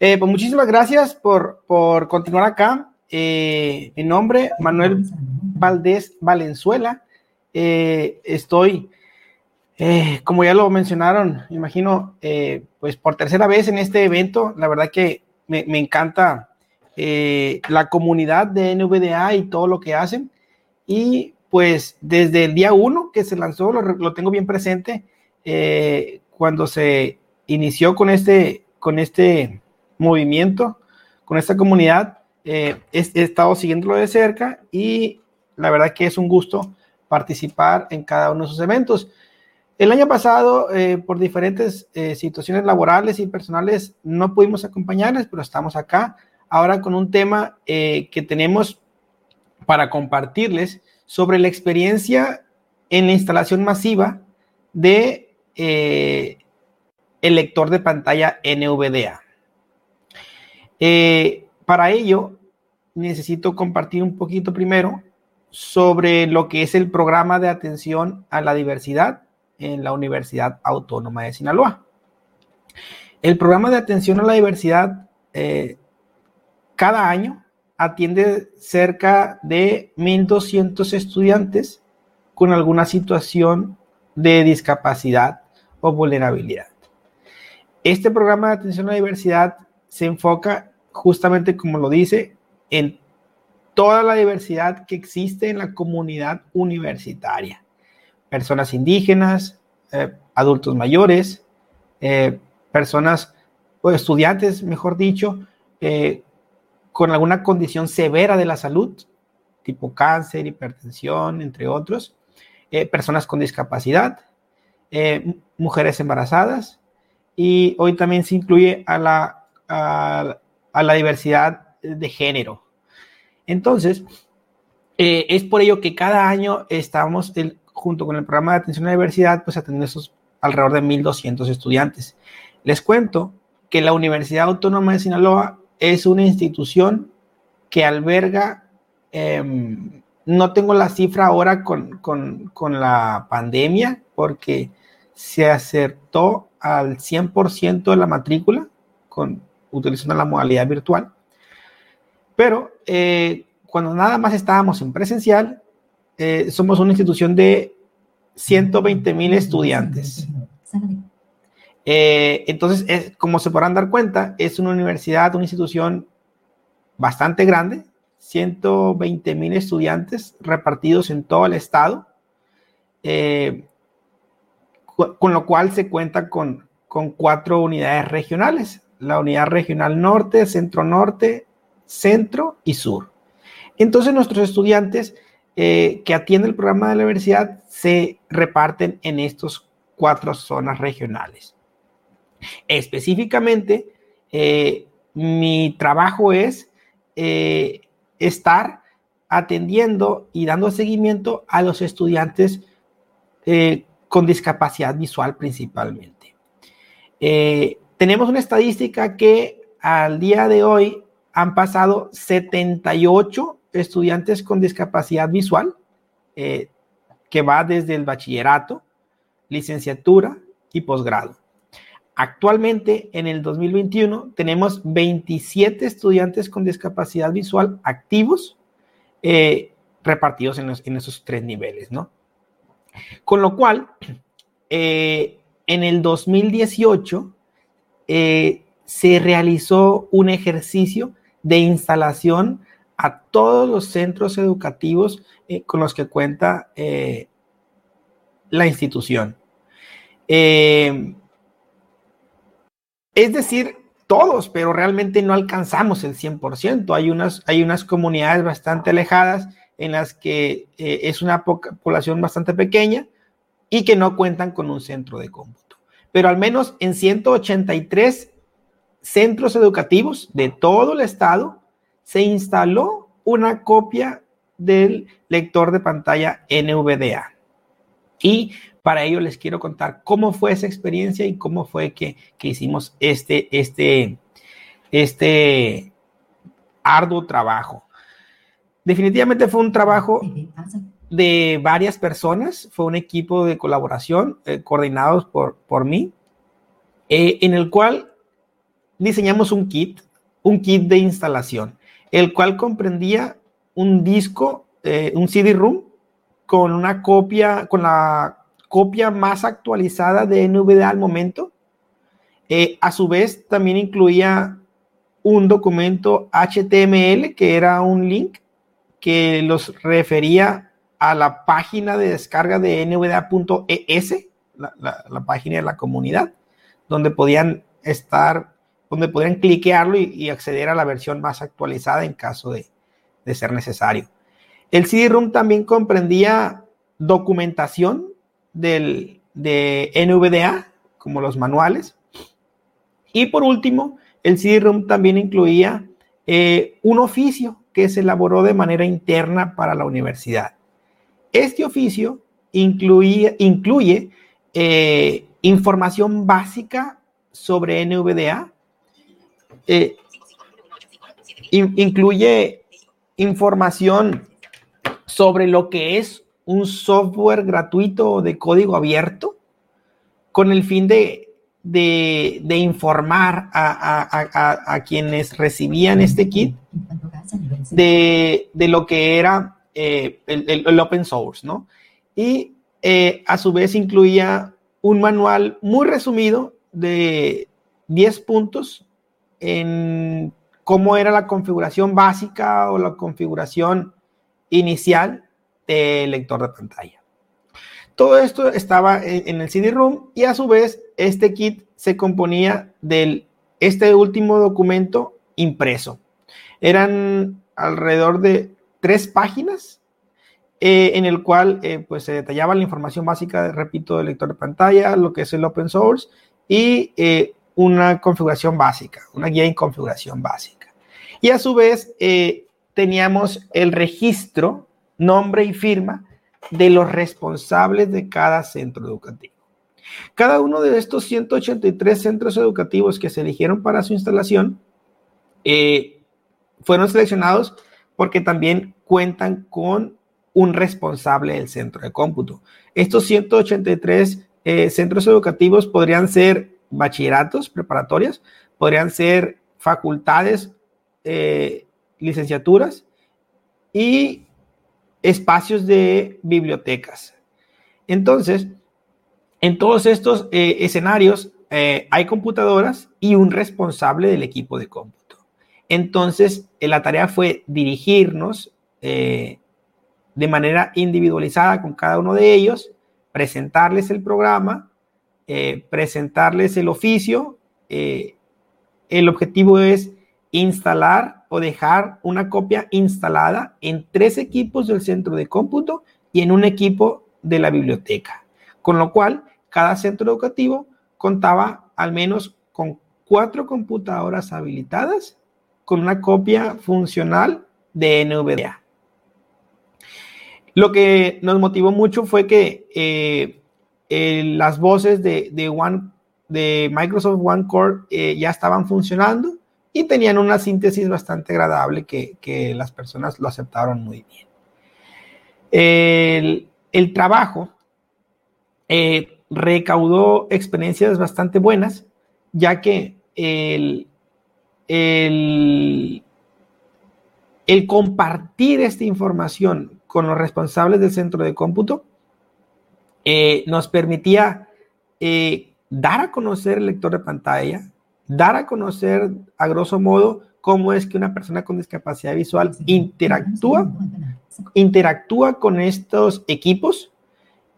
Eh, pues muchísimas gracias por, por continuar acá. Eh, mi nombre, Manuel Valdés Valenzuela. Eh, estoy, como ya lo mencionaron, me imagino, pues por tercera vez en este evento. La verdad que me, me encanta la comunidad de NVDA y todo lo que hacen. Y pues desde el día uno que se lanzó, lo, lo tengo bien presente, cuando se inició con este, con este movimiento, con esta comunidad. Eh, he, estado siguiéndolo de cerca y la verdad que es un gusto participar en cada uno de sus eventos. El año pasado, eh, por diferentes eh, situaciones laborales y personales, no pudimos acompañarles, pero estamos acá ahora con un tema que tenemos para compartirles sobre la experiencia en la instalación masiva de el lector de pantalla NVDA. Eh, para ello, necesito compartir un poquito primero sobre lo que es el programa de atención a la diversidad en la Universidad Autónoma de Sinaloa. El programa de atención a la diversidad eh, cada año atiende cerca de 1.200 estudiantes con alguna situación de discapacidad o vulnerabilidad. Este programa de atención a la diversidad se enfoca justamente, como lo dice, en toda la diversidad que existe en la comunidad universitaria. Personas indígenas, eh, adultos mayores, eh, personas o estudiantes, mejor dicho, eh, con alguna condición severa de la salud, tipo cáncer, hipertensión, entre otros, personas con discapacidad, mujeres embarazadas, y hoy también se incluye a la a, la diversidad de género. Entonces, eh, es por ello que cada año estamos, junto con el programa de atención a la diversidad, pues atendiendo esos alrededor de 1.200 estudiantes. Les cuento que la Universidad Autónoma de Sinaloa es una institución que alberga, em, no tengo la cifra ahora con, con, con la pandemia, porque se acertó al 100% de la matrícula con utilizando la modalidad virtual. Pero eh, cuando nada más estábamos en presencial, eh, somos una institución de 120 mil estudiantes. Eh, entonces, como se podrán dar cuenta, es una universidad, una institución bastante grande, 120 mil estudiantes repartidos en todo el estado, con lo cual se cuenta con, con cuatro unidades regionales, la unidad regional norte, centro norte, centro y sur. Entonces nuestros estudiantes eh, que atienden el programa de la universidad se reparten en estas cuatro zonas regionales. Específicamente, eh, mi trabajo es eh, estar atendiendo y dando seguimiento a los estudiantes con discapacidad visual principalmente tenemos una estadística que al día de hoy han pasado 78 estudiantes con discapacidad visual, eh, que va desde el bachillerato, licenciatura y posgrado. Actualmente, en el 2021, tenemos 27 estudiantes con discapacidad visual activos eh, repartidos en, esos tres niveles, ¿no? Con lo cual, eh, en el 2018 eh, se realizó un ejercicio de instalación a todos los centros educativos eh, con los que cuenta eh, la institución. es decir, todos, pero realmente no alcanzamos el 100%. Hay unas, hay unas comunidades bastante alejadas en las que es una población bastante pequeña y que no cuentan con un centro de cómputo pero al menos en 183 centros educativos de todo el estado se instaló una copia del lector de pantalla NVDA. Y para ello les quiero contar cómo fue esa experiencia y cómo fue que, hicimos este, este, este arduo trabajo. Definitivamente fue un trabajo de varias personas, fue un equipo de colaboración eh, coordinados por, por mí, eh, en el cual diseñamos un kit, un kit de instalación, el cual comprendía un disco, eh, un CD-ROOM con una copia, con la copia más actualizada de NVDA al momento. Eh, a su vez, también incluía un documento HTML que era un link que los refería a la página de descarga de nvda.es, la, página de la comunidad, donde podían estar, donde podían cliquearlo y, acceder a la versión más actualizada en caso de, de ser necesario. El CD-ROOM también comprendía documentación del, de NVDA, como los manuales. Y por último, el CD-ROOM también incluía eh, un oficio que se elaboró de manera interna para la universidad. Este oficio incluye, incluye eh, información básica sobre NVDA, eh, incluye información sobre lo que es un software gratuito de código abierto con el fin de, de, informar a, quienes recibían este kit de, lo que era eh, el, open source, ¿no? Y eh, a su vez incluía un manual muy resumido de 10 puntos en cómo era la configuración básica o la configuración inicial del lector de pantalla. Todo esto estaba en, el CD-ROOM y a su vez este kit se componía de este último documento impreso. Eran alrededor de tres páginas eh, en el cual eh, pues se detallaba la información básica, repito, del lector de pantalla, lo que es el open source y eh, una configuración básica, una guía en configuración básica. Y a su vez teníamos el registro nombre y firma de los responsables de cada centro educativo. Cada uno de estos 183 centros educativos que se eligieron para su instalación fueron seleccionados porque también cuentan con un responsable del centro de cómputo. Estos 183 eh, centros educativos podrían ser bachilleratos, preparatorias, podrían ser facultades, eh, licenciaturas y espacios de bibliotecas. Entonces, en todos estos eh, escenarios hay computadoras y un responsable del equipo de cómputo. Entonces, la tarea fue dirigirnos de manera individualizada con cada uno de ellos, presentarles el programa, presentarles el oficio. el objetivo es instalar o dejar una copia instalada en tres equipos del centro de cómputo y en un equipo de la biblioteca. Con lo cual, cada centro educativo contaba al menos con cuatro computadoras habilitadas con una copia funcional de NVDA. Lo que nos motivó mucho fue que eh, las voces de, One, de Microsoft OneCore eh, ya estaban funcionando y tenían una síntesis bastante agradable que, las personas lo aceptaron muy bien. El, trabajo eh, recaudó experiencias bastante buenas, ya que el, el, compartir esta información con los responsables del centro de cómputo eh, nos permitía eh, dar a conocer el lector de pantalla, dar a conocer a grosso modo cómo es que una persona con discapacidad visual interactúa, interactúa con estos equipos.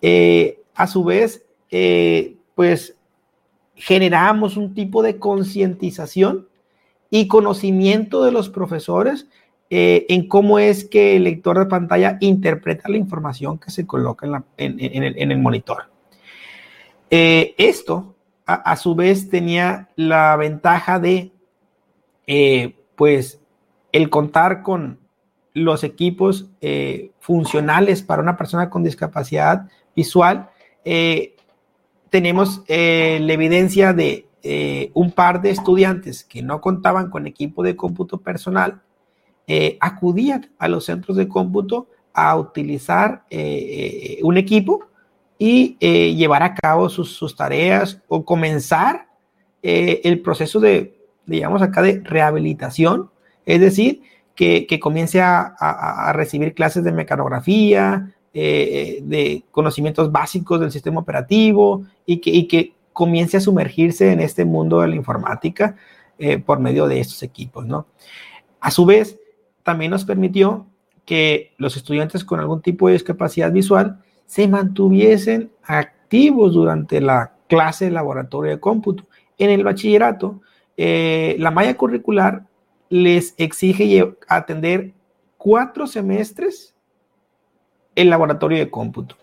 Eh, a su vez, pues generamos un tipo de concientización y conocimiento de los profesores eh, en cómo es que el lector de pantalla interpreta la información que se coloca en, el, monitor. esto a, su vez tenía la ventaja de, eh, pues, el contar con los equipos eh, funcionales para una persona con discapacidad visual. Eh, tenemos la evidencia de un par de estudiantes que no contaban con equipo de cómputo personal, acudían a los centros de cómputo a utilizar un equipo y eh, llevar a cabo sus, tareas o comenzar eh, el proceso de, digamos acá, de rehabilitación, es decir, que, comience a, recibir clases de mecanografía, eh, de conocimientos básicos del sistema operativo y que, comience a sumergirse en este mundo de la informática eh, por medio de estos equipos, ¿no? A su vez, también nos permitió que los estudiantes con algún tipo de discapacidad visual se mantuviesen activos durante la clase de laboratorio de cómputo. En el bachillerato, eh, la malla curricular les exige atender cuatro semestres el laboratorio de cómputo,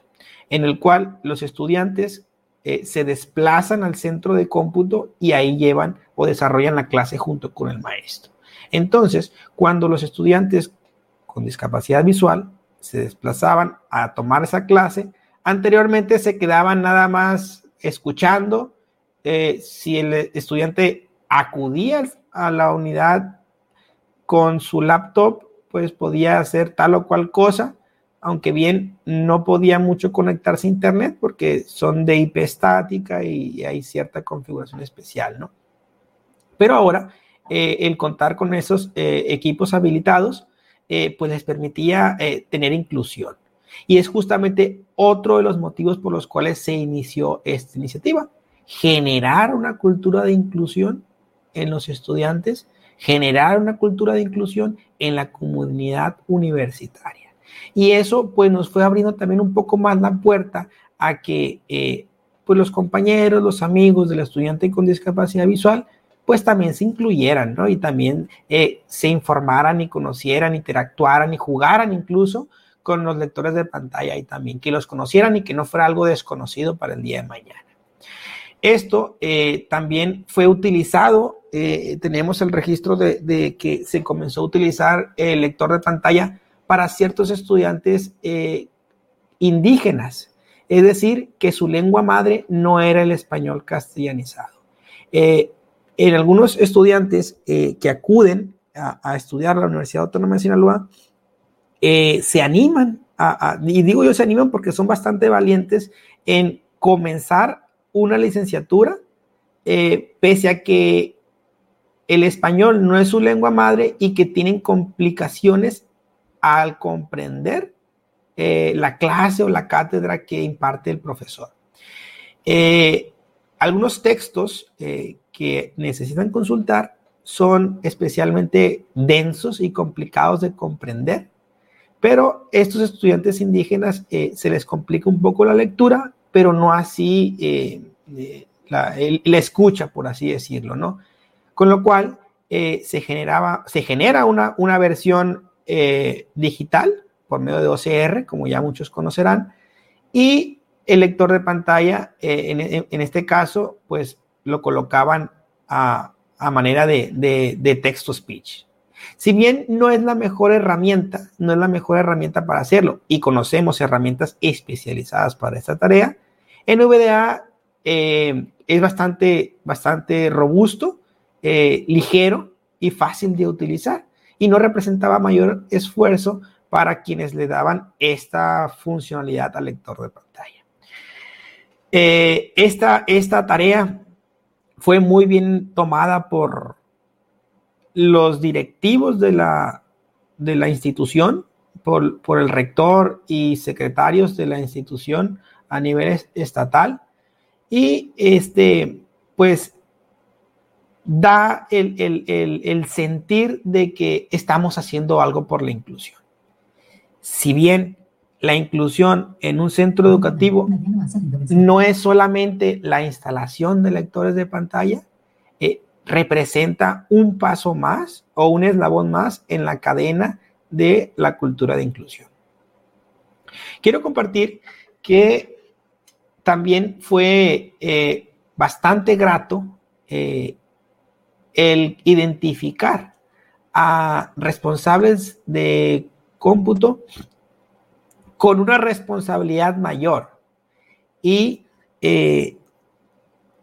en el cual los estudiantes eh, se desplazan al centro de cómputo y ahí llevan o desarrollan la clase junto con el maestro. Entonces, cuando los estudiantes con discapacidad visual se desplazaban a tomar esa clase, anteriormente se quedaban nada más escuchando. Eh, si el estudiante acudía a la unidad con su laptop, pues podía hacer tal o cual cosa, aunque bien no podía mucho conectarse a internet porque son de IP estática y hay cierta configuración especial, ¿no? Pero ahora, eh, el contar con esos eh, equipos habilitados, eh, pues les permitía tener inclusión. Y es justamente otro de los motivos por los cuales se inició esta iniciativa, generar una cultura de inclusión en los estudiantes, generar una cultura de inclusión en la comunidad universitaria. Y eso pues nos fue abriendo también un poco más la puerta a que eh, pues los compañeros, los amigos del estudiante con discapacidad visual pues también se incluyeran, ¿no? Y también eh, se informaran y conocieran, interactuaran y jugaran incluso con los lectores de pantalla y también que los conocieran y que no fuera algo desconocido para el día de mañana. Esto eh, también fue utilizado, tenemos el registro de, que se comenzó a utilizar el lector de pantalla para ciertos estudiantes eh, indígenas, es decir, que su lengua madre no era el español castellanizado. en algunos estudiantes que acuden a, estudiar a la Universidad Autónoma de Sinaloa, se animan, y digo yo se animan porque son bastante valientes en comenzar una licenciatura, eh, pese a que el español no es su lengua madre y que tienen complicaciones al comprender eh, la clase o la cátedra que imparte el profesor. Eh, algunos textos que necesitan consultar son especialmente densos y complicados de comprender, pero estos estudiantes indígenas se les complica un poco la lectura pero no así eh, eh, la, escucha, por así decirlo, ¿no? Con lo cual eh, se, generaba, se genera una, una versión digital por medio de OCR, como ya muchos conocerán, y el lector de pantalla, en, este caso, pues lo colocaban a, manera de, de, de texto-speech. Si bien no es la mejor herramienta, no es la mejor herramienta para hacerlo y conocemos herramientas especializadas para esta tarea, NVDA eh, es bastante, bastante robusto, eh, ligero y fácil de utilizar y no representaba mayor esfuerzo para quienes le daban esta funcionalidad al lector de pantalla. Eh, esta, esta tarea fue muy bien tomada por los directivos de la, de la institución, por, por el rector y secretarios de la institución, a nivel estatal y este, pues da el, sentir de que estamos haciendo algo por la inclusión. Si bien la inclusión en un centro educativo no es solamente la instalación de lectores de pantalla, eh, representa un paso más o un eslabón más en la cadena de la cultura de inclusión. Quiero compartir que también fue eh, bastante grato eh, el identificar a responsables de cómputo con una responsabilidad mayor y eh,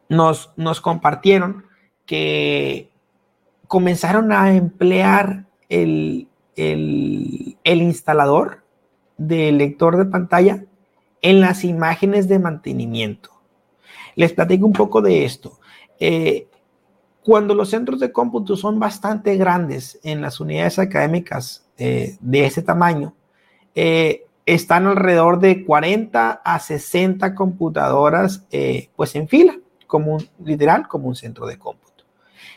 nos, nos, compartieron que comenzaron a emplear el, el, el instalador del lector de pantalla en las imágenes de mantenimiento. Les platico un poco de esto. Eh, cuando los centros de cómputo son bastante grandes en las unidades académicas eh, de ese tamaño, eh, están alrededor de 40 a 60 computadoras eh, pues en fila, como un, literal, como un centro de cómputo.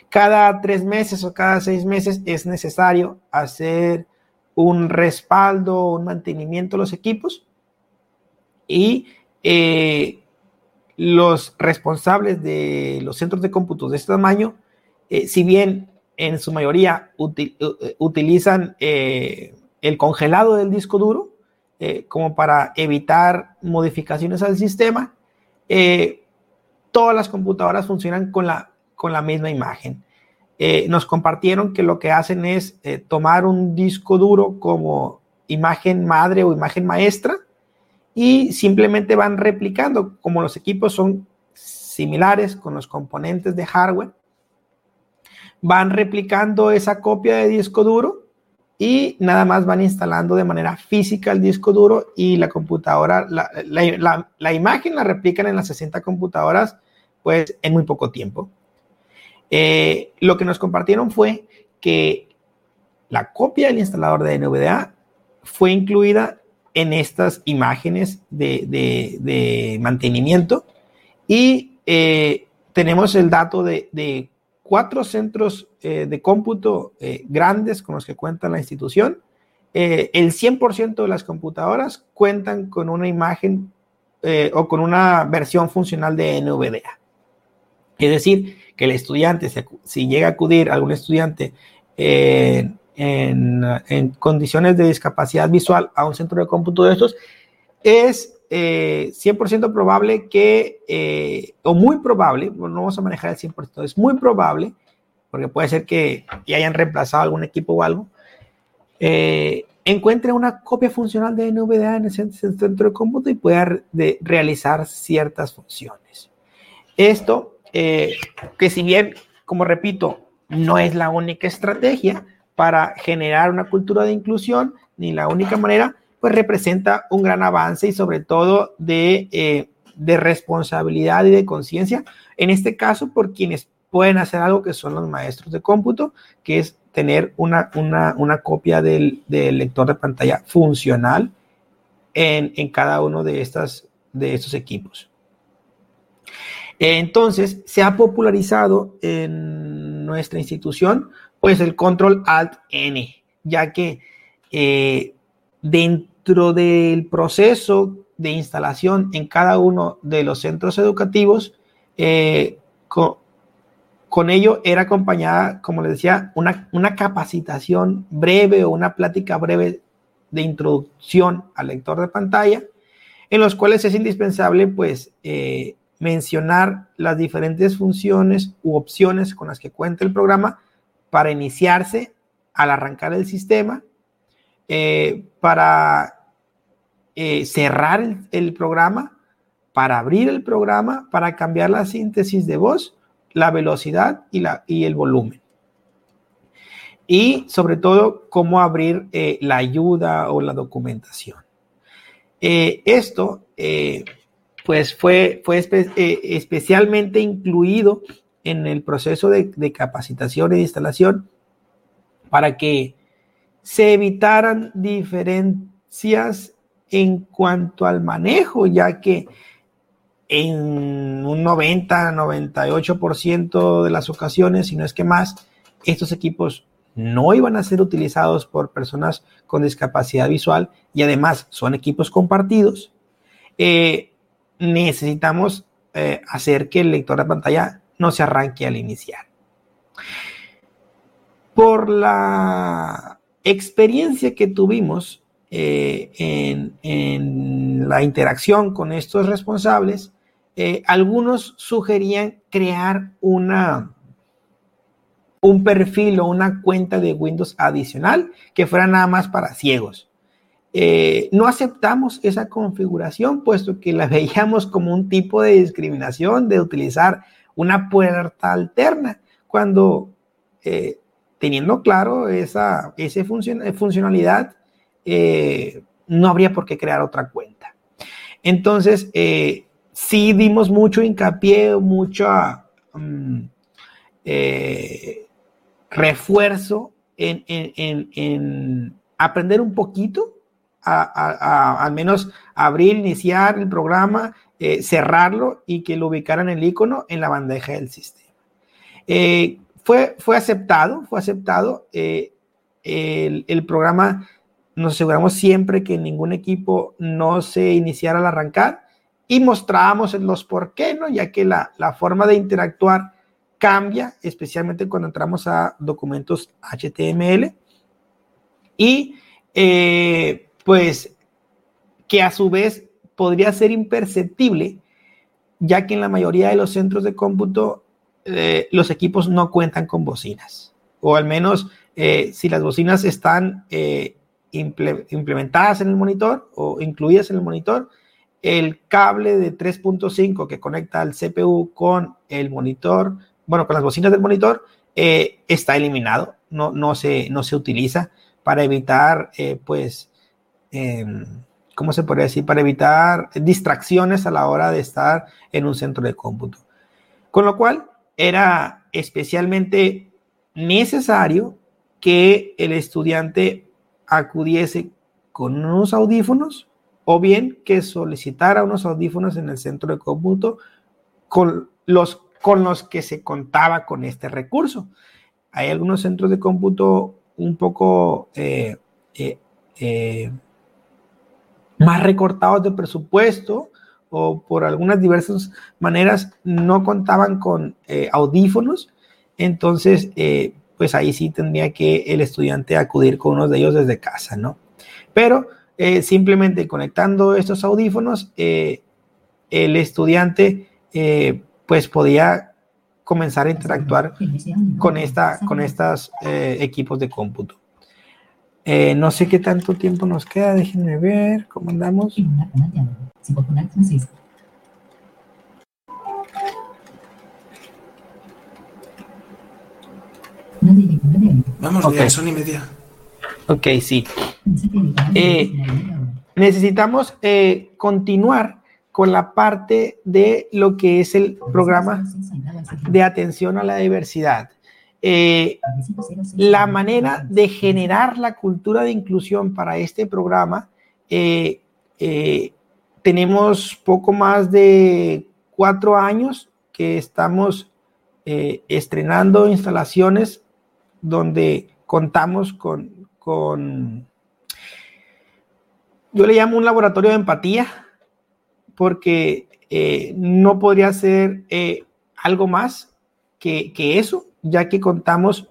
Cada tres meses o cada seis meses es necesario hacer un respaldo, un mantenimiento de los equipos y los responsables de los centros de cómputo de este tamaño, eh, si bien en su mayoría eh, utilizan eh, el congelado del disco duro como para evitar modificaciones al sistema, todas las computadoras funcionan con la, con la misma imagen. nos compartieron que lo que hacen es tomar un disco duro como imagen madre o imagen maestra y simplemente van replicando, como los equipos son similares con los componentes de hardware, van replicando esa copia de disco duro y nada más van instalando de manera física el disco duro y la computadora, la, imagen la replican en las 60 computadoras pues en muy poco tiempo. Eh, lo que nos compartieron fue que la copia del instalador de NVDA fue incluida en estas imágenes de, mantenimiento y eh, tenemos el dato de, cuatro centros eh, de cómputo eh, grandes con los que cuenta la institución. el 100% de las computadoras cuentan con una imagen o con una versión funcional de NVDA. Es decir, que el estudiante, si, llega a acudir algún estudiante en, condiciones de discapacidad visual a un centro de cómputo de estos, es 100% eh, probable que, eh, o muy probable, no vamos a manejar el 100%, es muy probable, porque puede ser que ya hayan reemplazado algún equipo o algo, eh, encuentre una copia funcional de NVDA en el centro de cómputo y pueda realizar ciertas funciones. Esto, que si bien, como repito, no es la única estrategia, para generar una cultura de inclusión, ni la única manera, pues representa un gran avance y sobre todo de, eh, de responsabilidad y de conciencia, en este caso por quienes pueden hacer algo que son los maestros de cómputo, que es tener una, una, una copia del, del, lector de pantalla funcional en, en cada uno de, estas, de estos equipos. Entonces, se ha popularizado en nuestra institución pues el control alt N, ya que eh, dentro del proceso de instalación en cada uno de los centros educativos, eh, con, ello era acompañada, como les decía, una, una, capacitación breve o una plática breve de introducción al lector de pantalla, en los cuales es indispensable, pues, eh, mencionar las diferentes funciones u opciones con las que cuenta el programa para iniciarse al arrancar el sistema, eh, para eh, cerrar el, programa, para abrir el programa, para cambiar la síntesis de voz, la velocidad y, la, y el volumen. Y sobre todo, cómo abrir eh, la ayuda o la documentación. esto, pues fue, fue especialmente incluido en el proceso de, capacitación de instalación para que se evitaran diferencias en cuanto al manejo, ya que en un 90, 98% de las ocasiones, si no es que más, estos equipos no iban a ser utilizados por personas con discapacidad visual y además son equipos compartidos. Eh, necesitamos eh, hacer que el lector de pantalla no se arranque al iniciar. Por la experiencia que tuvimos eh, en, la interacción con estos responsables, eh, algunos sugerían crear una, un perfil o una cuenta de Windows adicional que fuera nada más para ciegos. Eh, no aceptamos esa configuración, puesto que la veíamos como un tipo de discriminación de utilizar una puerta alterna, cuando eh, teniendo claro esa, esa funcionalidad, eh, no habría por qué crear otra cuenta. Entonces, sí dimos mucho hincapié, mucha, mm, refuerzo en, aprender un poquito, a, al menos abrir, iniciar el programa, cerrarlo y que lo ubicaran el icono en la bandeja del sistema. fue, fue aceptado, fue aceptado. el, el programa nos aseguramos siempre que ningún equipo no se iniciara al arrancar y mostrábamos los por qué, ¿no? Ya que la, la forma de interactuar cambia, especialmente cuando entramos a documentos HTML. Y eh, pues que a su vez podría ser imperceptible, ya que en la mayoría de los centros de cómputo eh, los equipos no cuentan con bocinas, o al menos eh, si las bocinas están implementadas en el monitor o incluidas en el monitor, el cable de 3.5 que conecta al CPU con el monitor, bueno, con las bocinas del monitor, eh, está eliminado, no, no, se, no se utiliza para evitar, eh, pues, em, ¿cómo se podría decir? Para evitar distracciones a la hora de estar en un centro de cómputo. Con lo cual, era especialmente necesario que el estudiante acudiese con unos audífonos o bien que solicitara unos audífonos en el centro de cómputo con los, con los que se contaba con este recurso. Hay algunos centros de cómputo un poco eh, eh, eh, más recortados de presupuesto o por algunas diversas maneras no contaban con audífonos. Entonces, pues ahí sí tendría que el estudiante acudir con uno de ellos desde casa, ¿no? Pero eh, simplemente conectando estos audífonos, eh, el estudiante eh, pues podía comenzar a interactuar con, esta, con estos equipos de cómputo. No sé qué tanto tiempo nos queda, déjenme ver cómo andamos. Vamos okay. son y media. Ok, sí. Eh, necesitamos eh, continuar con la parte de lo que es el programa de atención a la diversidad. Eh, la manera de generar la cultura de inclusión para este programa, tenemos poco más de cuatro años que estamos estrenando instalaciones donde contamos con, con, yo le llamo un laboratorio de empatía, porque eh, no podría ser eh, algo más que, eso, ya que contamos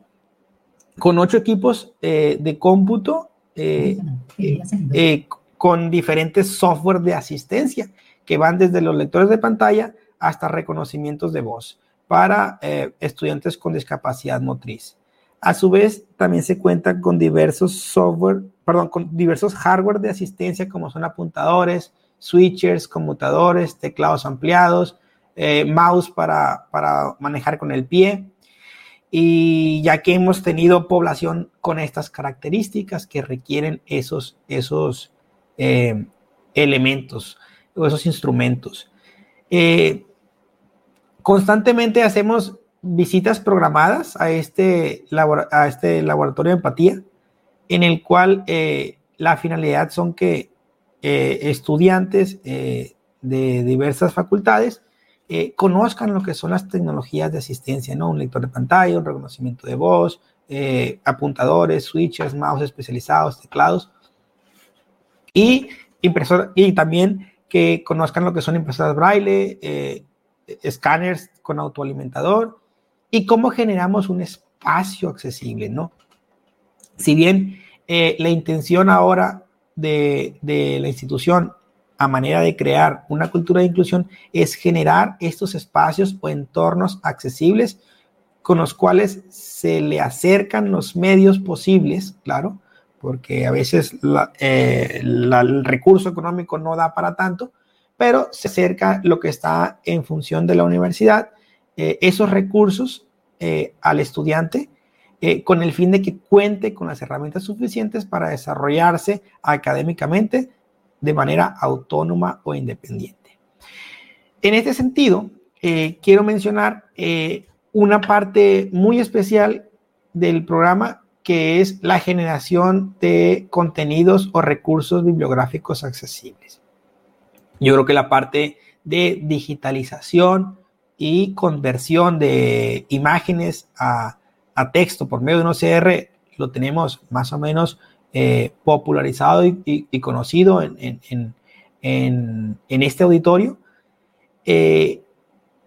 con ocho equipos eh, de cómputo con diferentes software de asistencia que van desde los lectores de pantalla hasta reconocimientos de voz para estudiantes con discapacidad motriz. A su vez, también se cuenta con diversos software, perdón, con diversos hardware de asistencia como son apuntadores, switchers, conmutadores, teclados ampliados, eh, mouse para, manejar con el pie. Y ya que hemos tenido población con estas características que requieren esos, esos eh, elementos o esos instrumentos. Eh, constantemente hacemos visitas programadas a este, a este laboratorio de empatía, en el cual eh, la finalidad son que estudiantes de diversas facultades conozcan lo que son las tecnologías de asistencia, ¿no? Un lector de pantalla, un reconocimiento de voz, apuntadores, switches, mouse especializados, teclados y impresor y también que conozcan lo que son impresoras braille, escáneres con autoalimentador y cómo generamos un espacio accesible, ¿no? Si bien eh, la intención ahora de, la institución a manera de crear una cultura de inclusión es generar estos espacios o entornos accesibles con los cuales se le acercan los medios posibles, claro, porque a veces eh, el recurso económico no da para tanto, pero se acerca lo que está en función de la universidad eh, esos recursos eh, al estudiante con el fin de que cuente con las herramientas suficientes para desarrollarse académicamente de manera autónoma o independiente. En este sentido, quiero mencionar una parte muy especial del programa que es la generación de contenidos o recursos bibliográficos accesibles. Yo creo que la parte de digitalización y conversión de imágenes a, texto por medio de un OCR lo tenemos más o menos eh, popularizado y, conocido en, este auditorio. Eh,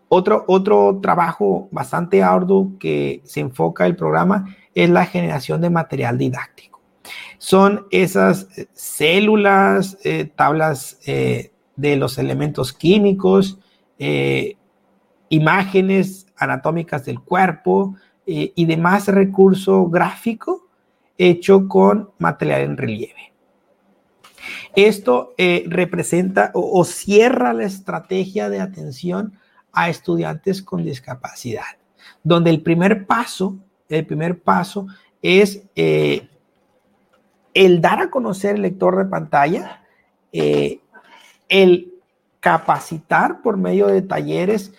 otro, otro trabajo bastante arduo que se enfoca el programa es la generación de material didáctico. Son esas eh, células, tablas de los elementos químicos, imágenes anatómicas del cuerpo y demás recurso gráfico hecho con material en relieve. Esto eh, representa o, cierra la estrategia de atención a estudiantes con discapacidad, donde el primer paso, el primer paso es eh, el dar a conocer el lector de pantalla, eh, el capacitar por medio de talleres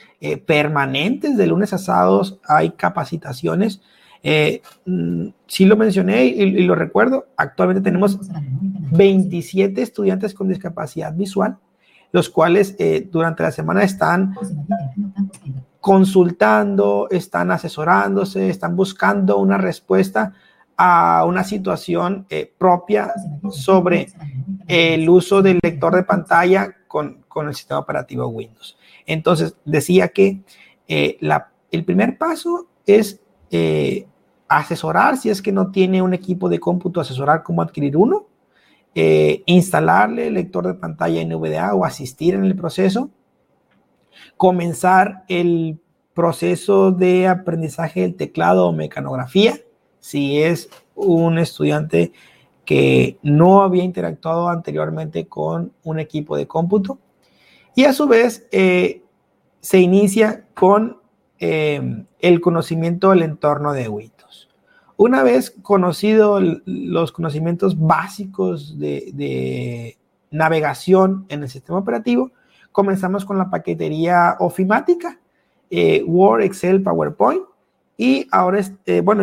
permanentes de lunes a sábados, hay capacitaciones eh, mm, sí lo mencioné y, lo recuerdo, actualmente tenemos 27 estudiantes con discapacidad visual, los cuales eh, durante la semana están consultando, están asesorándose, están buscando una respuesta a una situación eh, propia sobre el uso del lector de pantalla con, el sistema operativo Windows. Entonces, decía que la, el primer paso es asesorar si es que no tiene un equipo de cómputo, asesorar cómo adquirir uno, eh, instalarle el lector de pantalla NVDA o asistir en el proceso, comenzar el proceso de aprendizaje del teclado o mecanografía, si es un estudiante que no había interactuado anteriormente con un equipo de cómputo. Y a su vez, eh, se inicia con eh, el conocimiento del entorno de WIT. Una vez conocido los conocimientos básicos de, navegación en el sistema operativo, comenzamos con la paquetería ofimática, eh, Word, Excel, PowerPoint, y ahora, eh, bueno,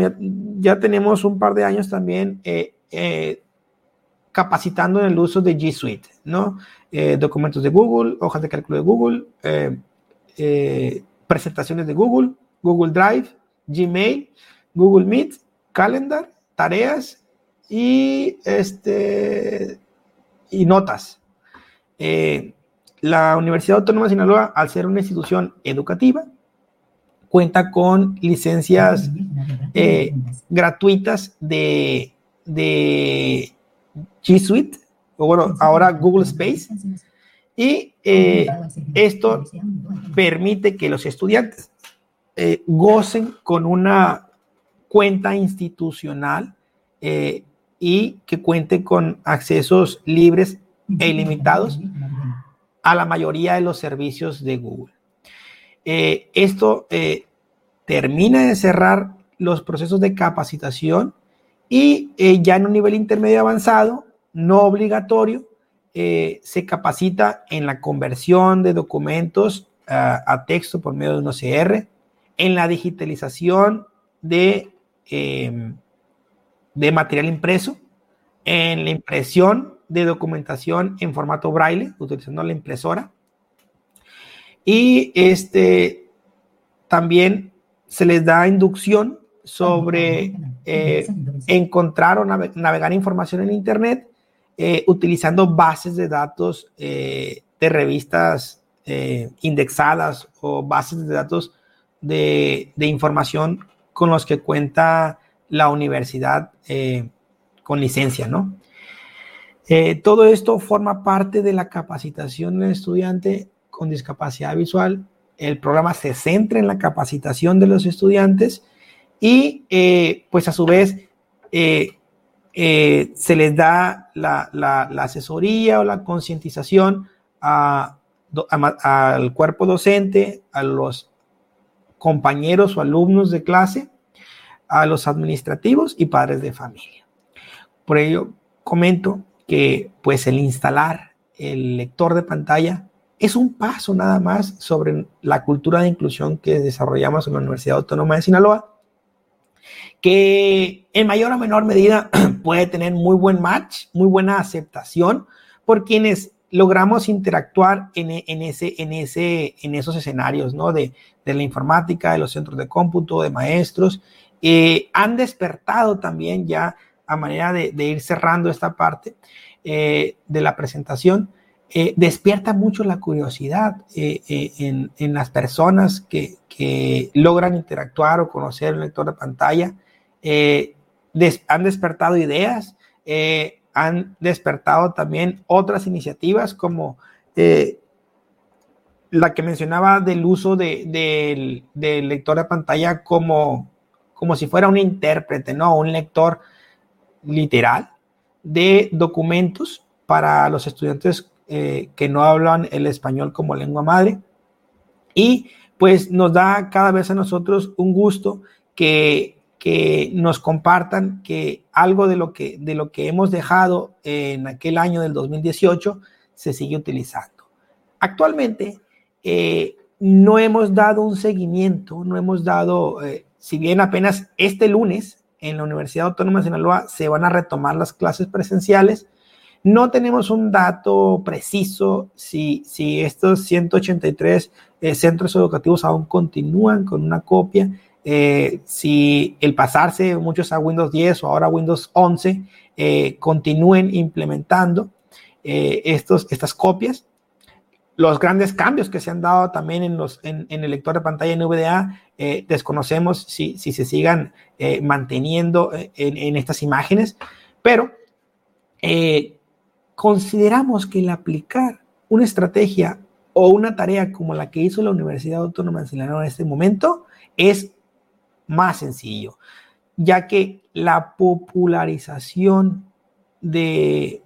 ya, tenemos un par de años también eh, capacitando en el uso de G Suite, ¿no? documentos de Google, hojas de cálculo de Google, presentaciones de Google, Google Drive, Gmail, Google Meet calendar, tareas y, este, y notas. Eh, la Universidad Autónoma de Sinaloa, al ser una institución educativa, cuenta con licencias eh, gratuitas de, de G Suite, o bueno, ahora Google Space, y eh, esto permite que los estudiantes gocen con una cuenta institucional eh, y que cuente con accesos libres e ilimitados a la mayoría de los servicios de Google. Eh, esto eh, termina de cerrar los procesos de capacitación y ya en un nivel intermedio avanzado, no obligatorio, se capacita en la conversión de documentos a texto por medio de un OCR, en la digitalización de Em, de material impreso, en la impresión de documentación en formato braille, utilizando la impresora. Y este, también se les da inducción sobre eh, encontrar o navegar información en Internet eh, utilizando bases de datos eh, de revistas indexadas o bases de datos de, de información con los que cuenta la universidad eh, con licencia, ¿no? Eh, todo esto forma parte de la capacitación del estudiante con discapacidad visual. El programa se centra en la capacitación de los estudiantes y eh, pues a su vez se les da la, asesoría o la concientización al cuerpo docente, a los compañeros o alumnos de clase, a los administrativos y padres de familia. Por ello, comento que pues el instalar el lector de pantalla es un paso nada más sobre la cultura de inclusión que desarrollamos en la Universidad Autónoma de Sinaloa, que en mayor o menor medida puede tener muy buen match, muy buena aceptación por quienes logramos interactuar en, ese, en, ese, en esos escenarios, ¿no? De, la informática, de los centros de cómputo, de maestros. Eh, han despertado también ya a manera de, ir cerrando esta parte eh, de la presentación, eh, despierta mucho la curiosidad en, las personas que, logran interactuar o conocer el lector de pantalla. han despertado ideas, han despertado también otras iniciativas como eh, la que mencionaba del uso del lector de pantalla como, como si fuera un intérprete, ¿no? Un lector literal de documentos para los estudiantes eh, que no hablan el español como lengua madre. Y pues nos da cada vez a nosotros un gusto que que nos compartan que algo de lo que, de lo que hemos dejado en aquel año del 2018 se sigue utilizando. Actualmente eh, no hemos dado un seguimiento, no hemos dado, eh, si bien apenas este lunes en la Universidad Autónoma de Sinaloa se van a retomar las clases presenciales, no tenemos un dato preciso si, si estos 183 eh, centros educativos aún continúan con una copia eh, si el pasarse muchos a Windows 10 o ahora Windows 11 eh, continúen implementando eh, estos, estas copias. Los grandes cambios que se han dado también en, los, en, el lector de pantalla NVDA, desconocemos si, si, se sigan manteniendo en, en, estas imágenes, pero consideramos que el aplicar una estrategia o una tarea como la que hizo la Universidad Autónoma de Sinaloa en este momento es más sencillo, ya que la popularización de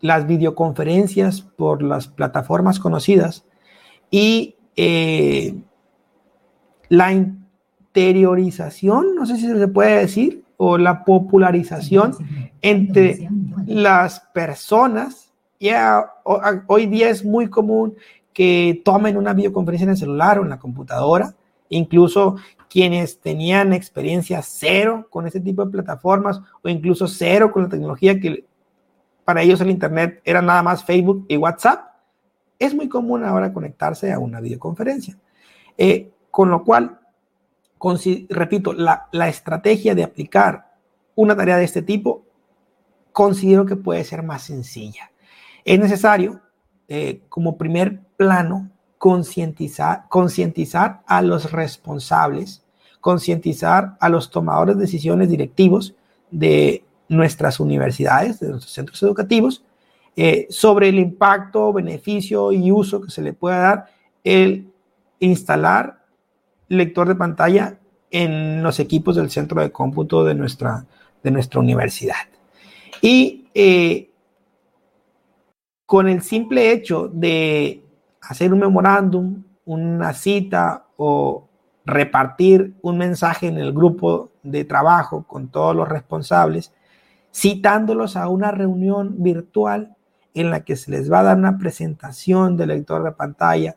las videoconferencias por las plataformas conocidas y eh, la interiorización, no sé si se puede decir, o la popularización entre las personas. Ya hoy día es muy común que tomen una videoconferencia en el celular o en la computadora, incluso quienes tenían experiencia cero con este tipo de plataformas o incluso cero con la tecnología que para ellos el Internet era nada más Facebook y WhatsApp, es muy común ahora conectarse a una videoconferencia. Eh, con lo cual, repito, la, estrategia de aplicar una tarea de este tipo considero que puede ser más sencilla. Es necesario, eh, como primer plano, concientizar, concientizar a los responsables, concientizar a los tomadores de decisiones directivos de nuestras universidades, de nuestros centros educativos, eh, sobre el impacto, beneficio y uso que se le pueda dar el instalar lector de pantalla en los equipos del centro de cómputo de nuestra, de nuestra universidad. Y eh, con el simple hecho de hacer un memorándum, una cita o repartir un mensaje en el grupo de trabajo con todos los responsables, citándolos a una reunión virtual en la que se les va a dar una presentación del lector de pantalla.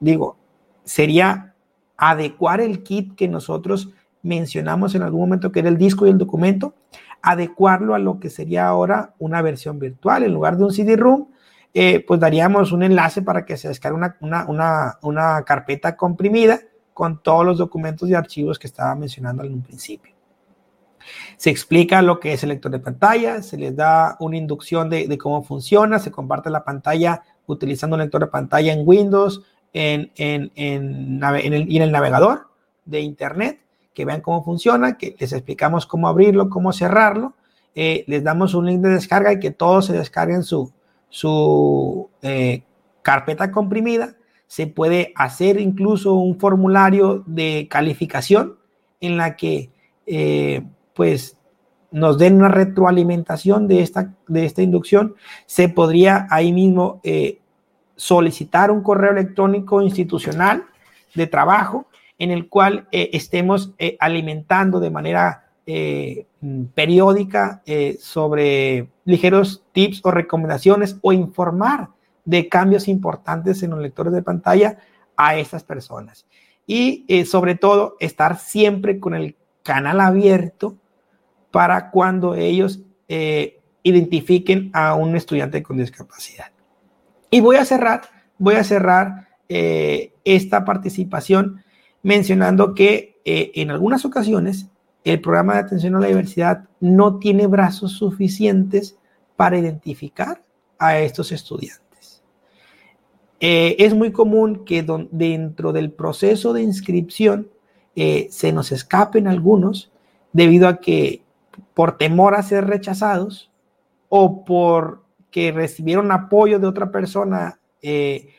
Digo, sería adecuar el kit que nosotros mencionamos en algún momento, que era el disco y el documento, adecuarlo a lo que sería ahora una versión virtual. En lugar de un CD-ROOM, eh, pues daríamos un enlace para que se descargue una, carpeta comprimida con todos los documentos y archivos que estaba mencionando en un principio. Se explica lo que es el lector de pantalla, se les da una inducción de, cómo funciona, se comparte la pantalla utilizando un lector de pantalla en Windows en, en, el, y en el navegador de Internet, que vean cómo funciona, que les explicamos cómo abrirlo, cómo cerrarlo, eh, les damos un link de descarga y que todos se descarguen su, su eh, carpeta comprimida, se puede hacer incluso un formulario de calificación en la que eh, pues nos den una retroalimentación de esta, de esta inducción. Se podría ahí mismo eh, solicitar un correo electrónico institucional de trabajo en el cual estemos alimentando de manera eh, periódica eh, sobre ligeros tips o recomendaciones o informar de cambios importantes en los lectores de pantalla a estas personas. Y eh, sobre todo, estar siempre con el canal abierto para cuando ellos identifiquen a un estudiante con discapacidad. Y voy a cerrar, voy a cerrar esta participación mencionando que en algunas ocasiones el programa de atención a la diversidad no tiene brazos suficientes para identificar a estos estudiantes. Eh, es muy común que dentro del proceso de inscripción eh, se nos escapen algunos debido a que por temor a ser rechazados o por que recibieron apoyo de otra persona, eh,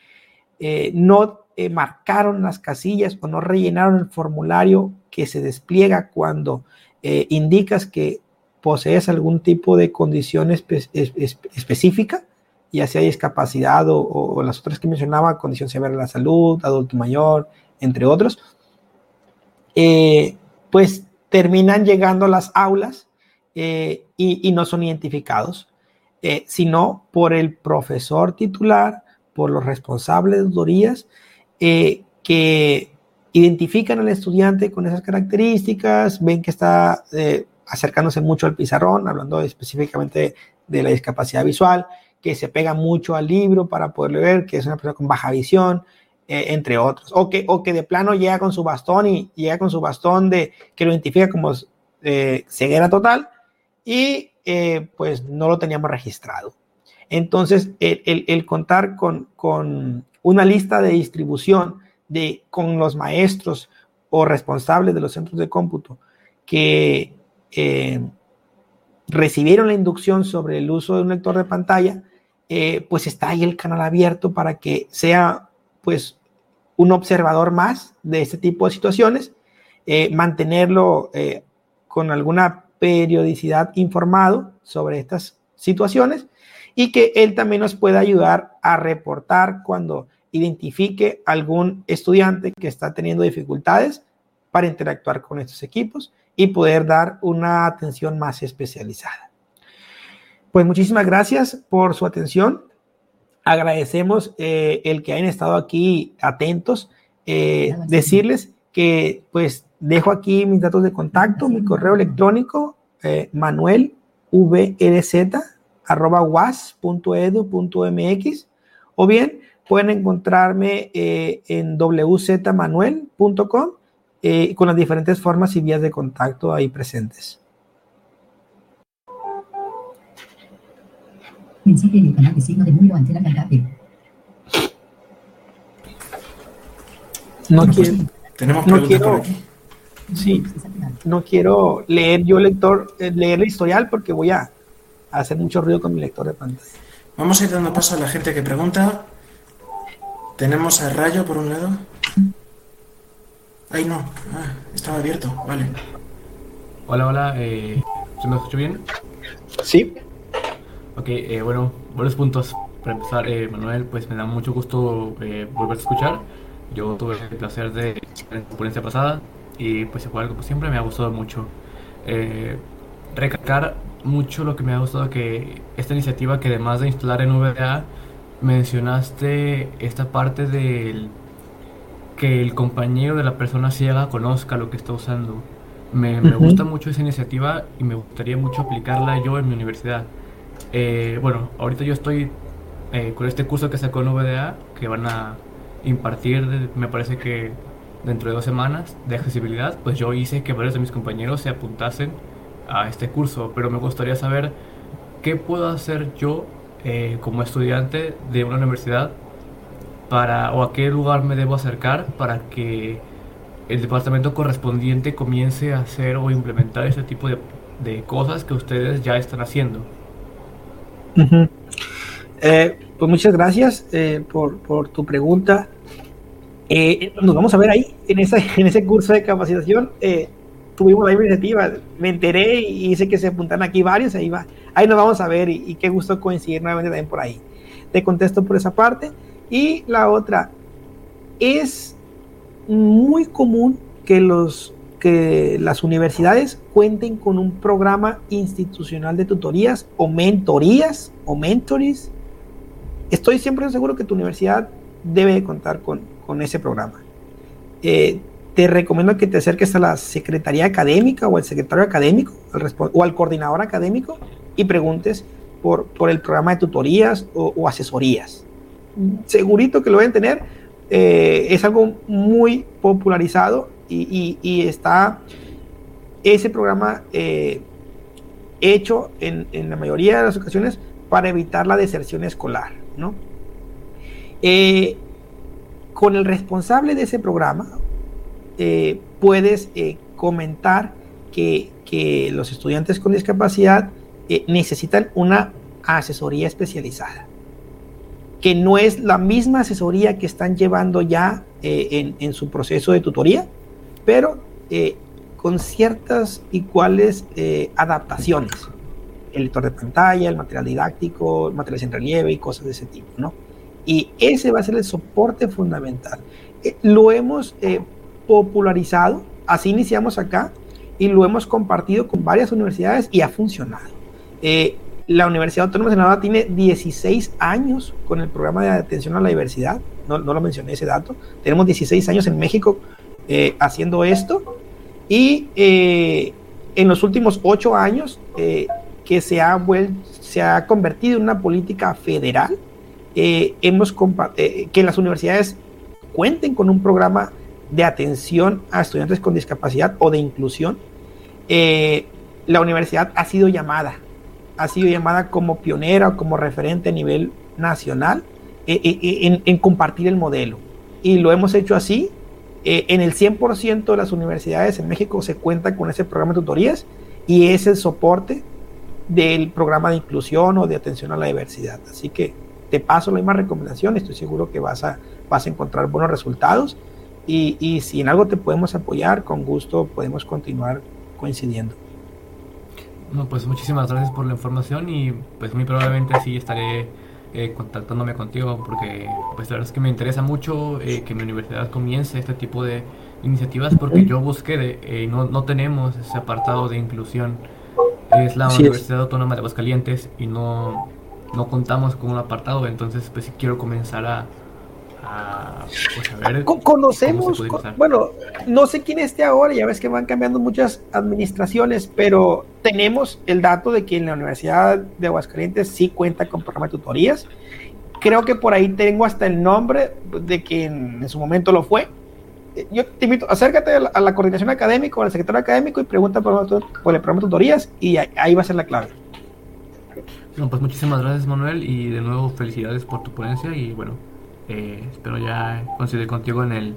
no marcaron las casillas o no rellenaron el formulario que se despliega cuando indicas que posees algún tipo de condición específica, ya sea discapacidad o, las otras que mencionaba, condición severa de la salud, adulto mayor, entre otros, eh, pues terminan llegando a las aulas eh, y, no son identificados, eh, sino por el profesor titular, por los responsables de tutorías, que identifican al estudiante con esas características, ven que está acercándose mucho al pizarrón, hablando específicamente de la discapacidad visual, que se pega mucho al libro para poderlo ver, que es una persona con baja visión, eh, entre otros. O que, o que de plano llega con su bastón y llega con su bastón de que lo identifica como eh, ceguera total y eh, pues no lo teníamos registrado. Entonces, el, el, contar con, con, una lista de distribución de, con los maestros o responsables de los centros de cómputo que eh, recibieron la inducción sobre el uso de un lector de pantalla, eh, pues está ahí el canal abierto para que sea pues un observador más de este tipo de situaciones, eh, mantenerlo con alguna periodicidad informado sobre estas situaciones y que él también nos pueda ayudar a reportar cuando identifique algún estudiante que está teniendo dificultades para interactuar con estos equipos y poder dar una atención más especializada. Pues muchísimas gracias por su atención. Agradecemos eh, el que hayan estado aquí atentos. Eh, decirles que pues dejo aquí mis datos de contacto, mi correo electrónico, eh, manuelvrs.was.edu.mx o bien pueden encontrarme eh, en wzmanuel.com eh, con las diferentes formas y vías de contacto ahí presentes. Mensaje de canal de signo de número ante la No quiero, tenemos no quiero, sí, no quiero leer yo lector, eh, leer el historial porque voy a hacer mucho ruido con mi lector de pantalla. Vamos a ir dando paso a la gente que pregunta. Tenemos a Rayo por un lado. Ay, no. Ah, estaba abierto. Vale. Hola, hola. Eh, ¿Se me escucha bien? Sí. Ok, eh, bueno, buenos puntos. Para empezar, eh, Manuel, pues me da mucho gusto eh, volver a escuchar. Yo tuve el placer de la experiencia pasada y pues igual como siempre me ha gustado mucho. Eh, recalcar mucho lo que me ha gustado que esta iniciativa que además de instalar en VDA mencionaste esta parte del que el compañero de la persona ciega conozca lo que está usando. Me, me gusta mucho esa iniciativa y me gustaría mucho aplicarla yo en mi universidad. Eh, bueno, ahorita yo estoy eh, con este curso que sacó en VDA, que van a impartir, me parece que dentro de dos semanas, de accesibilidad, pues yo hice que varios de mis compañeros se apuntasen a este curso, pero me gustaría saber qué puedo hacer yo eh, como estudiante de una universidad para o a qué lugar me debo acercar para que el departamento correspondiente comience a hacer o implementar este tipo de, de cosas que ustedes ya están haciendo. Eh, pues muchas gracias eh, por, por, tu pregunta. Eh, nos vamos a ver ahí, en, esa, en ese curso de capacitación. Tuvimos la iniciativa, me enteré y hice que se apuntan aquí varios, ahí va. Ahí nos vamos a ver y, qué gusto coincidir nuevamente también por ahí. Te contesto por esa parte. Y la otra, es muy común que, los, que las universidades cuenten con un programa institucional de tutorías o mentorías o mentories estoy siempre seguro que tu universidad debe contar con, con ese programa. Eh, te recomiendo que te acerques a la secretaría académica o al secretario académico o al coordinador académico y preguntes por, por el programa de tutorías o, asesorías. Segurito que lo van a tener. Eh, es algo muy popularizado y, y, está ese programa eh, hecho en, en, la mayoría de las ocasiones para evitar la deserción escolar. ¿no? Eh, con el responsable de ese programa eh, puedes eh, comentar que, que, los estudiantes con discapacidad necesitan una asesoría especializada, que no es la misma asesoría que están llevando ya en, en, su proceso de tutoría, pero con ciertas y cuales adaptaciones el lector de pantalla, el material didáctico, materiales en relieve y cosas de ese tipo, ¿no? Y ese va a ser el soporte fundamental. Eh, lo hemos eh, popularizado, así iniciamos acá, y lo hemos compartido con varias universidades y ha funcionado. Eh, la Universidad Autónoma de Sinaloa tiene 16 años con el programa de atención a la diversidad, no, no lo mencioné ese dato, tenemos 16 años en México haciendo esto, y en los últimos 8 años que se ha, se ha convertido en una política federal eh, hemos eh, que las universidades cuenten con un programa de atención a estudiantes con discapacidad o de inclusión. Eh, la universidad ha sido llamada, ha sido llamada como pionera o como referente a nivel nacional en, en, compartir el modelo. Y lo hemos hecho así. en el 100% de las universidades en México se cuenta con ese programa de tutorías y es el soporte del programa de inclusión o de atención a la diversidad. Así que te paso la misma recomendación, estoy seguro que vas a, vas a encontrar buenos resultados y, y si en algo te podemos apoyar, con gusto podemos continuar coincidiendo. No, pues muchísimas gracias por la información y pues muy probablemente sí estaré eh, contactándome contigo porque pues la verdad es que me interesa mucho eh, que mi universidad comience este tipo de iniciativas porque yo busqué de, eh, no, no tenemos ese apartado de inclusión. Es la Universidad Autónoma de Aguascalientes y no, no contamos con un apartado, entonces pues si quiero comenzar a, pues, ver conocemos bueno no sé quién esté ahora ya ves que van cambiando muchas administraciones pero tenemos el dato de que en la Universidad de Aguascalientes sí cuenta con programa de tutorías. Creo que por ahí tengo hasta el nombre de quien en su momento lo fue. Yo te invito, acércate a la, coordinación académica o al secretario académico y pregunta por, por el programa de tutorías y ahí va a ser la clave. No, pues muchísimas gracias Manuel y de nuevo felicidades por tu ponencia y bueno, eh, espero ya coincidir contigo en el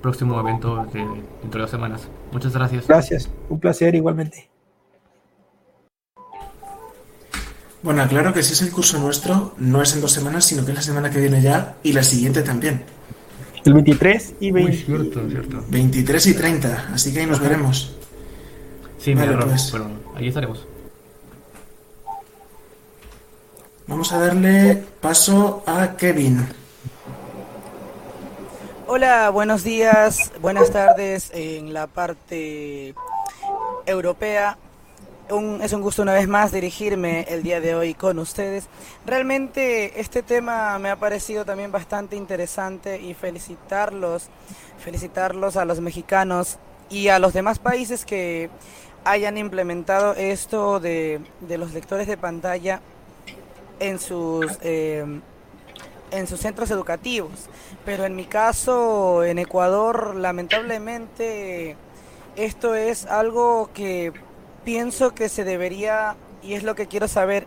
próximo evento de, dentro de dos semanas. Muchas gracias. Gracias, un placer igualmente. Bueno, claro que si es el curso nuestro, no es en dos semanas, sino que es la semana que viene ya y la siguiente también. El 23 y 20. cierto, cierto. 23 y 30, así que ahí nos veremos. Sí, vale, me pues. bueno, ahí estaremos. Vamos a darle paso a Kevin. Hola, buenos días, buenas tardes en la parte europea. es un gusto una vez más dirigirme el día de hoy con ustedes. Realmente este tema me ha parecido también bastante interesante y felicitarlos, felicitarlos a los mexicanos y a los demás países que hayan implementado esto de, de los lectores de pantalla en sus, eh, en sus centros educativos. Pero en mi caso, en Ecuador, lamentablemente, esto es algo que pienso que se debería, y es lo que quiero saber,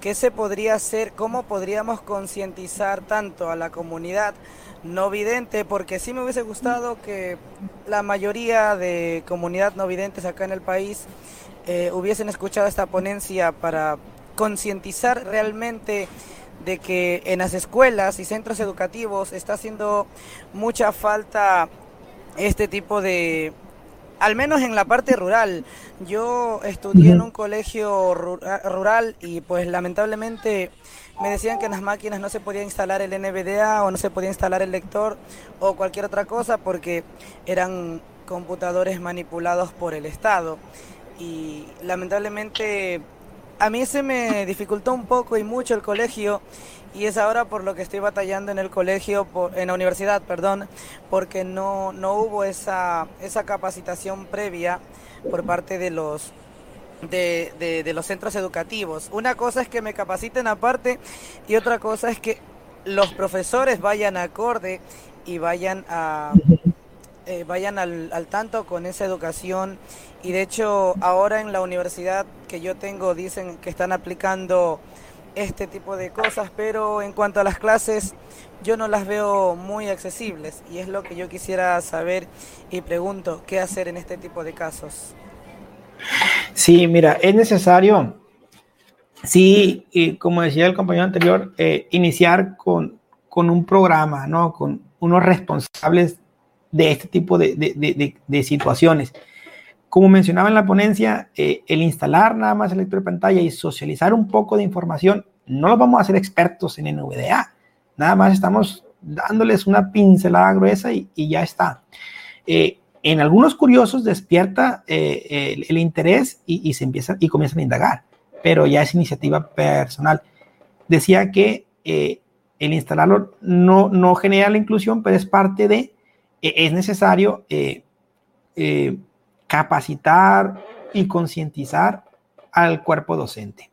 qué se podría hacer, cómo podríamos concientizar tanto a la comunidad no vidente, porque sí me hubiese gustado que la mayoría de comunidad no videntes acá en el país eh, hubiesen escuchado esta ponencia para concientizar realmente de que en las escuelas y centros educativos está haciendo mucha falta este tipo de, al menos en la parte rural. Yo estudié en un colegio rural y pues lamentablemente me decían que en las máquinas no se podía instalar el NVDA o no se podía instalar el lector o cualquier otra cosa porque eran computadores manipulados por el Estado. Y lamentablemente a mí se me dificultó un poco y mucho el colegio y es ahora por lo que estoy batallando en el colegio, en la universidad, perdón, porque no, no hubo esa, esa capacitación previa por parte de los de, de, los centros educativos. Una cosa es que me capaciten aparte y otra cosa es que los profesores vayan acorde y vayan a eh, vayan al, al, tanto con esa educación y de hecho ahora en la universidad que yo tengo dicen que están aplicando este tipo de cosas, pero en cuanto a las clases yo no las veo muy accesibles y es lo que yo quisiera saber y pregunto, ¿qué hacer en este tipo de casos? Sí, mira, es necesario, sí, y como decía el compañero anterior, eh, iniciar con, con, un programa, ¿no? Con unos responsables de este tipo de, de, de, situaciones. Como mencionaba en la ponencia, eh, el instalar nada más el lector de pantalla y socializar un poco de información, no lo vamos a hacer expertos en NVDA, nada más estamos dándoles una pincelada gruesa y, y ya está. Eh, en algunos curiosos despierta eh, el, interés y, se empieza, y comienzan a indagar, pero ya es iniciativa personal. Decía que el instalarlo no, no genera la inclusión, pero es parte de, es necesario capacitar y concientizar al cuerpo docente.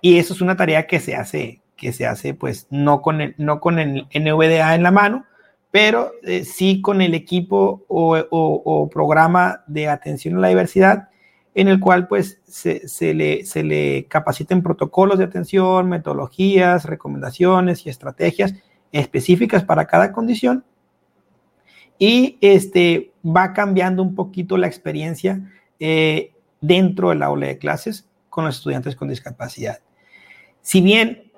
Y eso es una tarea que se hace, que se hace pues no con el, no con el NVDA en la mano, pero eh, sí con el equipo o, programa de atención a la diversidad, en el cual pues se, le, se le capaciten protocolos de atención, metodologías, recomendaciones y estrategias específicas para cada condición. Y este, va cambiando un poquito la experiencia eh, dentro del aula de clases con los estudiantes con discapacidad. Si bien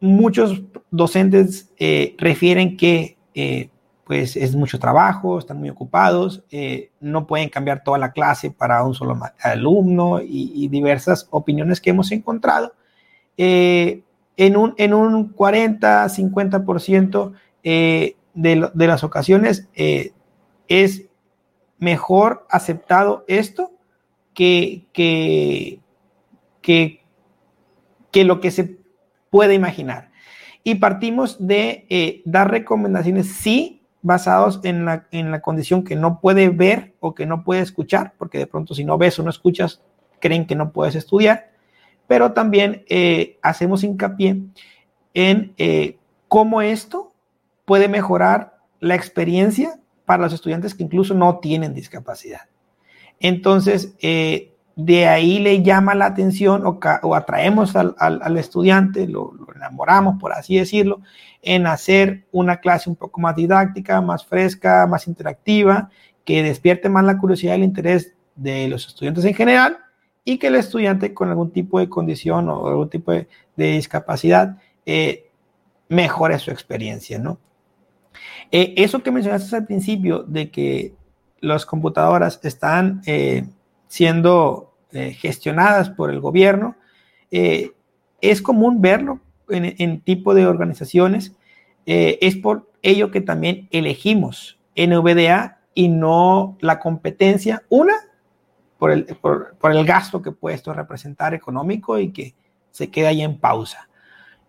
muchos docentes eh, refieren que eh, pues es mucho trabajo, están muy ocupados, eh, no pueden cambiar toda la clase para un solo alumno y, diversas opiniones que hemos encontrado. Eh, en, un, en un 40, 50% de, las ocasiones es mejor aceptado esto que, que, que, que lo que se puede imaginar. Y partimos de eh, dar recomendaciones, sí, basados en la, en la condición que no puede ver o que no puede escuchar, porque de pronto si no ves o no escuchas, creen que no puedes estudiar, pero también eh, hacemos hincapié en eh, cómo esto puede mejorar la experiencia para los estudiantes que incluso no tienen discapacidad. Entonces, de ahí le llama la atención o, atraemos al, estudiante, lo, enamoramos, por así decirlo, en hacer una clase un poco más didáctica, más fresca, más interactiva, que despierte más la curiosidad y el interés de los estudiantes en general y que el estudiante con algún tipo de condición o algún tipo de, discapacidad eh, mejore su experiencia, ¿no? Eh, eso que mencionaste al principio de que las computadoras están... Eh, siendo eh, gestionadas por el gobierno. Eh, es común verlo en, tipo de organizaciones. Eh, es por ello que también elegimos NVDA y no la competencia. Una, por el, por, el gasto que puede esto representar económico y que se queda ahí en pausa.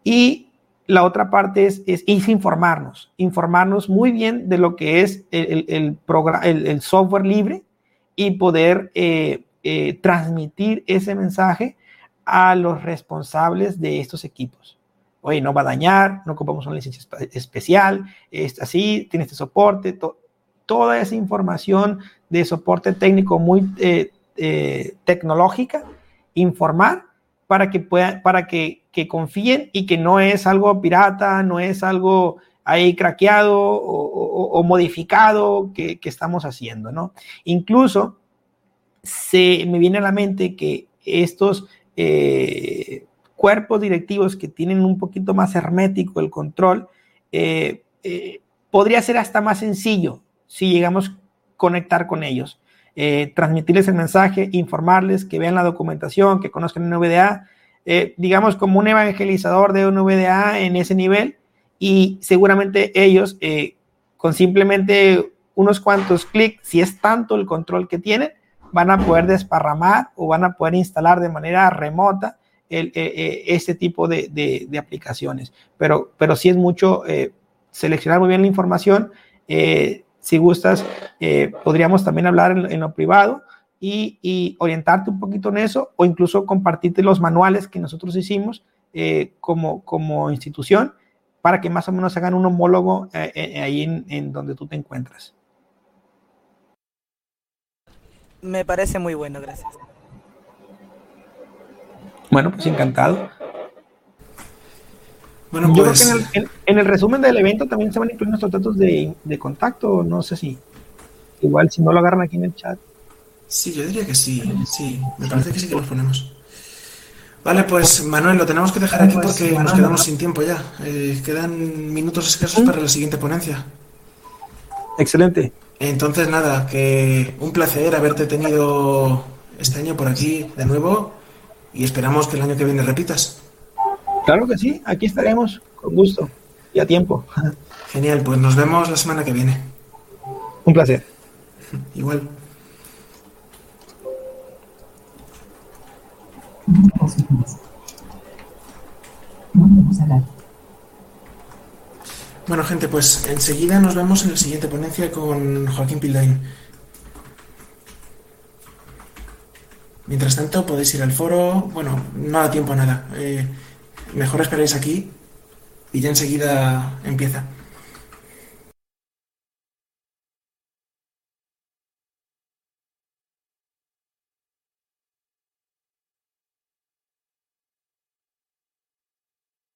Y la otra parte es, es, informarnos, informarnos muy bien de lo que es el, el, el, el software libre y poder eh, eh, transmitir ese mensaje a los responsables de estos equipos. Oye, no va a dañar, no ocupamos una licencia especial, es así, tiene este soporte, toda esa información de soporte técnico muy eh, tecnológica, informar para que puedan, para que, que, confíen y que no es algo pirata, no es algo ahí craqueado o, modificado que, estamos haciendo, ¿no? Incluso se me viene a la mente que estos eh, cuerpos directivos que tienen un poquito más hermético el control, eh, eh, podría ser hasta más sencillo si llegamos a conectar con ellos. Transmitirles el mensaje, informarles, que vean la documentación, que conozcan NVDA, digamos como un evangelizador de NVDA en ese nivel y seguramente ellos eh, con simplemente unos cuantos clics, si es tanto el control que tienen, van a poder desparramar o van a poder instalar de manera remota el, este tipo de, de, aplicaciones. Pero, pero sí es mucho seleccionar muy bien la información. Si gustas, podríamos también hablar en, lo privado y, y, orientarte un poquito en eso o incluso compartirte los manuales que nosotros hicimos como, como institución para que más o menos hagan un homólogo ahí en, en donde tú te encuentras. Me parece muy bueno, gracias. Bueno, pues encantado. Bueno, Yo creo que pues- en el, resumen del evento también se van a incluir nuestros datos de, contacto, no sé si. Igual si no lo agarran aquí en el chat. Sí, yo diría que sí, sí, me parece que sí que los ponemos. Vale, pues Manuel, lo tenemos que dejar aquí pues, porque nos quedamos sin tiempo ya. Eh, quedan minutos escasos para la siguiente ponencia. Excelente. Entonces, nada, que un placer haberte tenido este año por aquí de nuevo y esperamos que el año que viene repitas. Claro que sí, aquí estaremos, con gusto y a tiempo. Genial, pues nos vemos la semana que viene. Un placer. Igual. Bueno, gente, pues enseguida nos vemos en la siguiente ponencia con Joaquín Pildain. Mientras tanto, podéis ir al foro. Bueno, no da tiempo a nada. Eh, mejor esperáis aquí y ya enseguida empieza.